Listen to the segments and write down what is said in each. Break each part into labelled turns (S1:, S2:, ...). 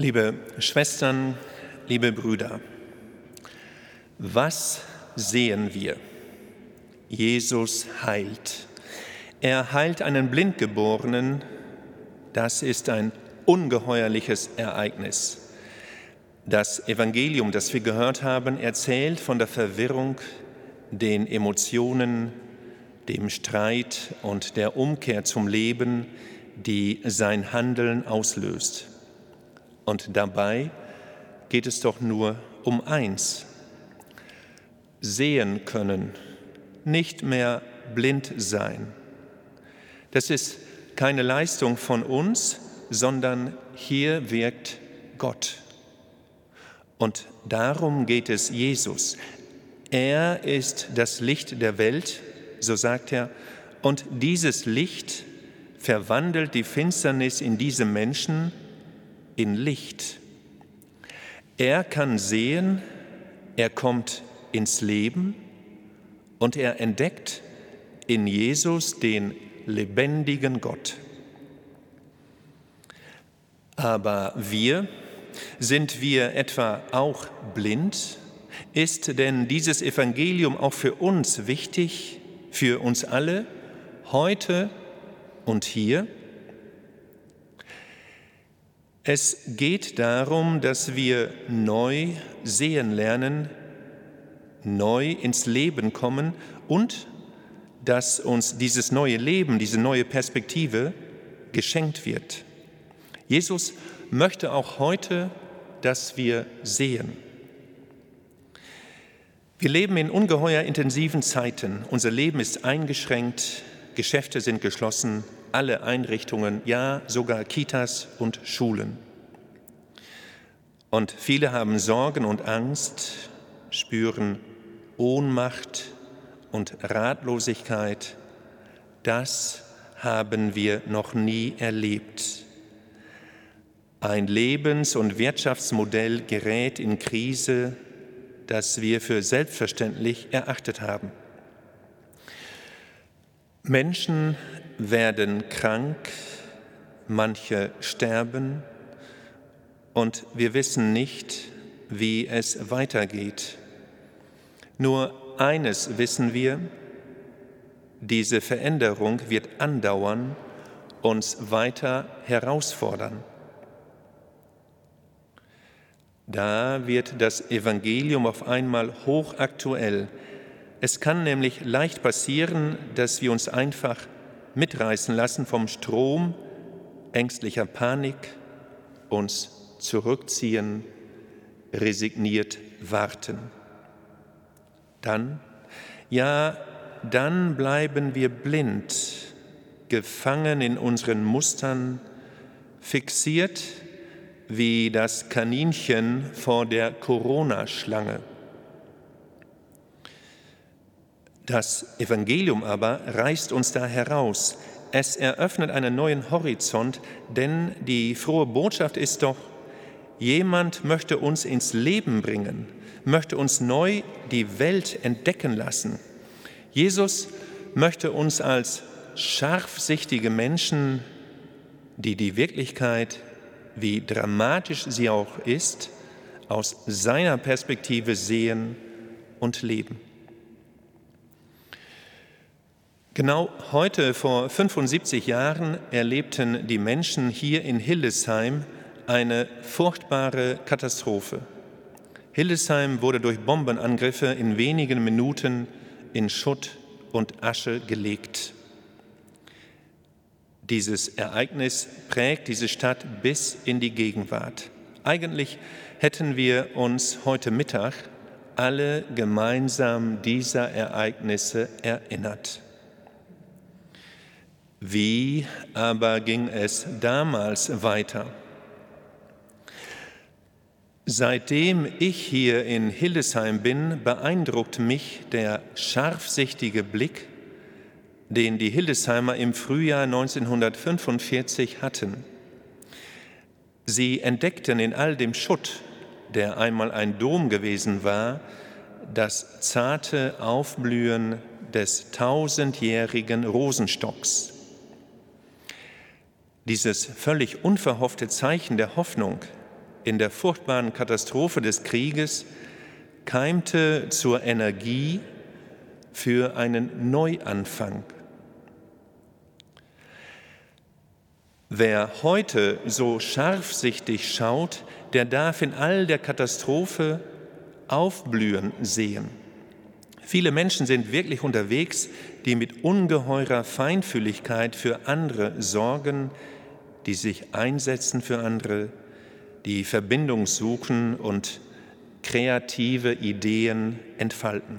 S1: Liebe Schwestern, liebe Brüder, was sehen wir? Jesus heilt. Er heilt einen Blindgeborenen. Das ist ein ungeheuerliches Ereignis. Das Evangelium, das wir gehört haben, erzählt von der Verwirrung, den Emotionen, dem Streit und der Umkehr zum Leben, die sein Handeln auslöst. Und dabei geht es doch nur um eins. Sehen können, nicht mehr blind sein. Das ist keine Leistung von uns, sondern hier wirkt Gott. Und darum geht es Jesus. Er ist das Licht der Welt, so sagt er, und dieses Licht verwandelt die Finsternis in diesem Menschen in Licht. Er kann sehen, er kommt ins Leben und er entdeckt in Jesus den lebendigen Gott. Aber wir, sind wir etwa auch blind? Ist denn dieses Evangelium auch für uns wichtig, für uns alle, heute und hier? Es geht darum, dass wir neu sehen lernen, neu ins Leben kommen und dass uns dieses neue Leben, diese neue Perspektive geschenkt wird. Jesus möchte auch heute, dass wir sehen. Wir leben in ungeheuer intensiven Zeiten. Unser Leben ist eingeschränkt, Geschäfte sind geschlossen, alle Einrichtungen, ja sogar Kitas und Schulen. Und viele haben Sorgen und Angst, spüren Ohnmacht und Ratlosigkeit. Das haben wir noch nie erlebt. Ein Lebens- und Wirtschaftsmodell gerät in Krise, das wir für selbstverständlich erachtet haben. Menschen werden krank, manche sterben und wir wissen nicht, wie es weitergeht. Nur eines wissen wir, diese Veränderung wird andauern, uns weiter herausfordern. Da wird das Evangelium auf einmal hochaktuell. Es kann nämlich leicht passieren, dass wir uns einfach mitreißen lassen vom Strom ängstlicher Panik, uns zurückziehen, resigniert warten. Dann, ja, dann bleiben wir blind, gefangen in unseren Mustern, fixiert wie das Kaninchen vor der Corona-Schlange. Das Evangelium aber reißt uns da heraus. Es eröffnet einen neuen Horizont, denn die frohe Botschaft ist doch, jemand möchte uns ins Leben bringen, möchte uns neu die Welt entdecken lassen. Jesus möchte uns als scharfsichtige Menschen, die die Wirklichkeit wie dramatisch sie auch ist, aus seiner Perspektive sehen und leben. Genau heute vor 75 Jahren erlebten die Menschen hier in Hildesheim eine furchtbare Katastrophe. Hildesheim wurde durch Bombenangriffe in wenigen Minuten in Schutt und Asche gelegt. Dieses Ereignis prägt diese Stadt bis in die Gegenwart. Eigentlich hätten wir uns heute Mittag alle gemeinsam dieser Ereignisse erinnert. Wie aber ging es damals weiter? Seitdem ich hier in Hildesheim bin, beeindruckt mich der scharfsichtige Blick den die Hildesheimer im Frühjahr 1945 hatten. Sie entdeckten in all dem Schutt, der einmal ein Dom gewesen war, das zarte Aufblühen des tausendjährigen Rosenstocks. Dieses völlig unverhoffte Zeichen der Hoffnung, in der furchtbaren Katastrophe des Krieges keimte zur Energie für einen Neuanfang. Wer heute so scharfsichtig schaut, der darf in all der Katastrophe aufblühen sehen. Viele Menschen sind wirklich unterwegs, die mit ungeheurer Feinfühligkeit für andere sorgen, die sich einsetzen für andere, die Verbindung suchen und kreative Ideen entfalten.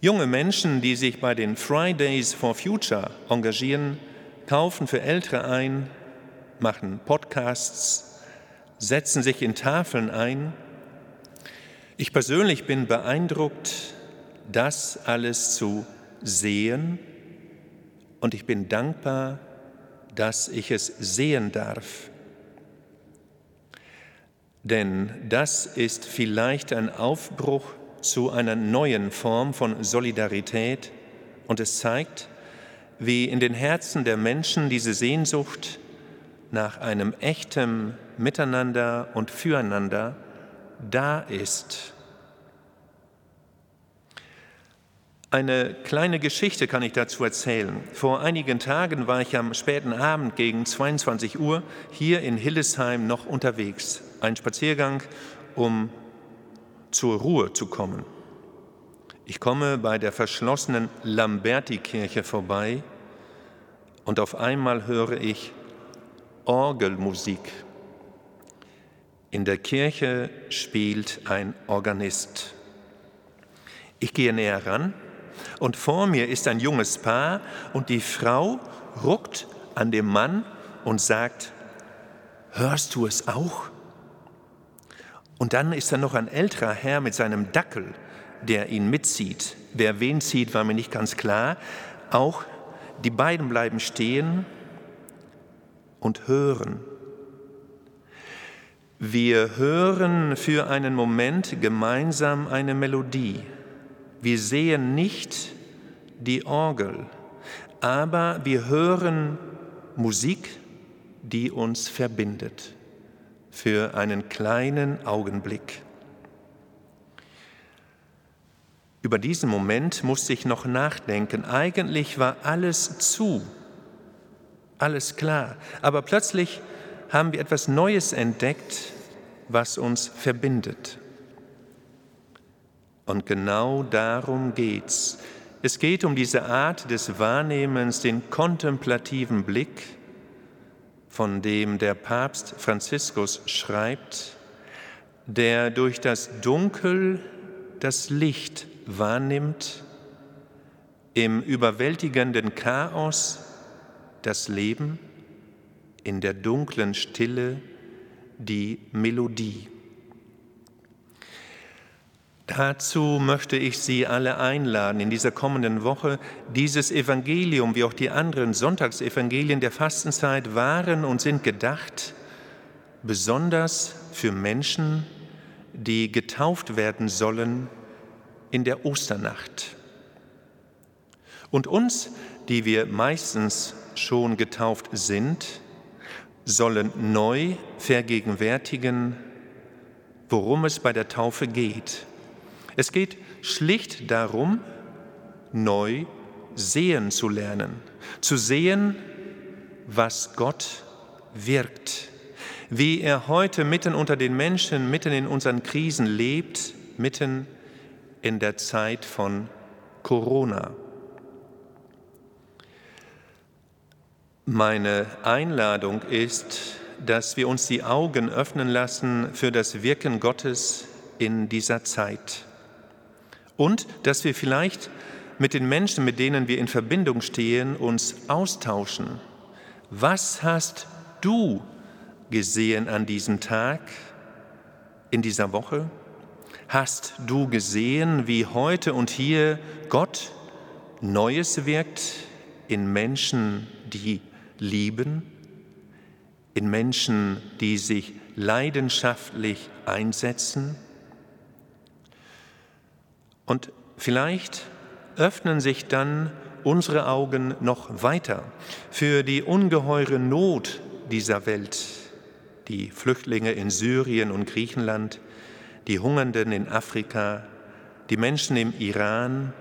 S1: Junge Menschen, die sich bei den Fridays for Future engagieren, kaufen für Ältere ein, machen Podcasts, setzen sich in Tafeln ein. Ich persönlich bin beeindruckt, das alles zu sehen und ich bin dankbar, dass ich es sehen darf. Denn das ist vielleicht ein Aufbruch zu einer neuen Form von Solidarität und es zeigt, wie in den Herzen der Menschen diese Sehnsucht nach einem echten Miteinander und Füreinander da ist. Eine kleine Geschichte kann ich dazu erzählen. Vor einigen Tagen war ich am späten Abend gegen 22 Uhr hier in Hillesheim noch unterwegs. Ein Spaziergang, um zur Ruhe zu kommen. Ich komme bei der verschlossenen Lamberti-Kirche vorbei und auf einmal höre ich Orgelmusik. In der Kirche spielt ein Organist. Ich gehe näher ran und vor mir ist ein junges Paar und die Frau ruckt an dem Mann und sagt, hörst du es auch? Und dann ist da noch ein älterer Herr mit seinem Dackel, der ihn mitzieht. Wer wen zieht, war mir nicht ganz klar. Auch die beiden bleiben stehen und hören. Wir hören für einen Moment gemeinsam eine Melodie. Wir sehen nicht die Orgel, aber wir hören Musik, die uns verbindet für einen kleinen Augenblick. Über diesen Moment musste ich noch nachdenken. Eigentlich war alles zu, alles klar, aber plötzlich haben wir etwas Neues entdeckt, was uns verbindet. Und genau darum geht's. Es geht um diese Art des Wahrnehmens, den kontemplativen Blick, von dem der Papst Franziskus schreibt, der durch das Dunkel das Licht wahrnimmt, im überwältigenden Chaos das Leben, in der dunklen Stille die Melodie. Dazu möchte ich Sie alle einladen, in dieser kommenden Woche dieses Evangelium, wie auch die anderen Sonntagsevangelien der Fastenzeit waren und sind gedacht, besonders für Menschen, die getauft werden sollen in der Osternacht. Und uns, die wir meistens schon getauft sind, sollen neu vergegenwärtigen, worum es bei der Taufe geht es geht schlicht darum, neu sehen zu lernen, zu sehen, was Gott wirkt, wie er heute mitten unter den Menschen, mitten in unseren Krisen lebt, mitten in der Zeit von Corona. Meine Einladung ist, dass wir uns die Augen öffnen lassen für das Wirken Gottes in dieser Zeit und dass wir vielleicht mit den Menschen, mit denen wir in Verbindung stehen, uns austauschen. Was hast du gesehen an diesem Tag, in dieser Woche? Hast du gesehen, wie heute und hier Gott Neues wirkt in Menschen, die lieben, in Menschen, die sich leidenschaftlich einsetzen? Und vielleicht öffnen sich dann unsere Augen noch weiter für die ungeheure Not dieser Welt, die Flüchtlinge in Syrien und Griechenland, die Hungernden in Afrika, die Menschen im Iran,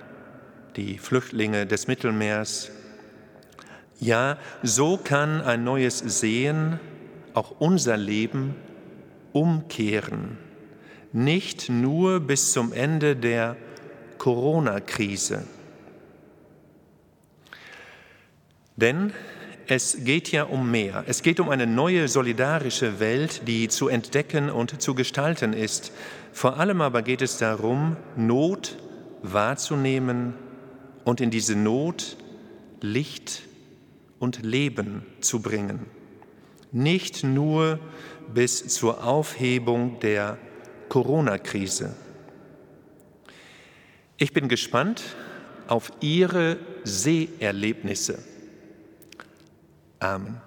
S1: die Flüchtlinge des Mittelmeers. Ja, so kann ein neues Sehen auch unser Leben umkehren, nicht nur bis zum Ende der Corona-Krise. Denn es geht ja um mehr. Es geht um eine neue solidarische Welt, die zu entdecken und zu gestalten ist. Vor allem aber geht es darum, Not wahrzunehmen und in diese Not Licht und Leben zu bringen. Nicht nur bis zur Aufhebung der Corona-Krise. Ich bin gespannt auf Ihre Seherlebnisse. Amen.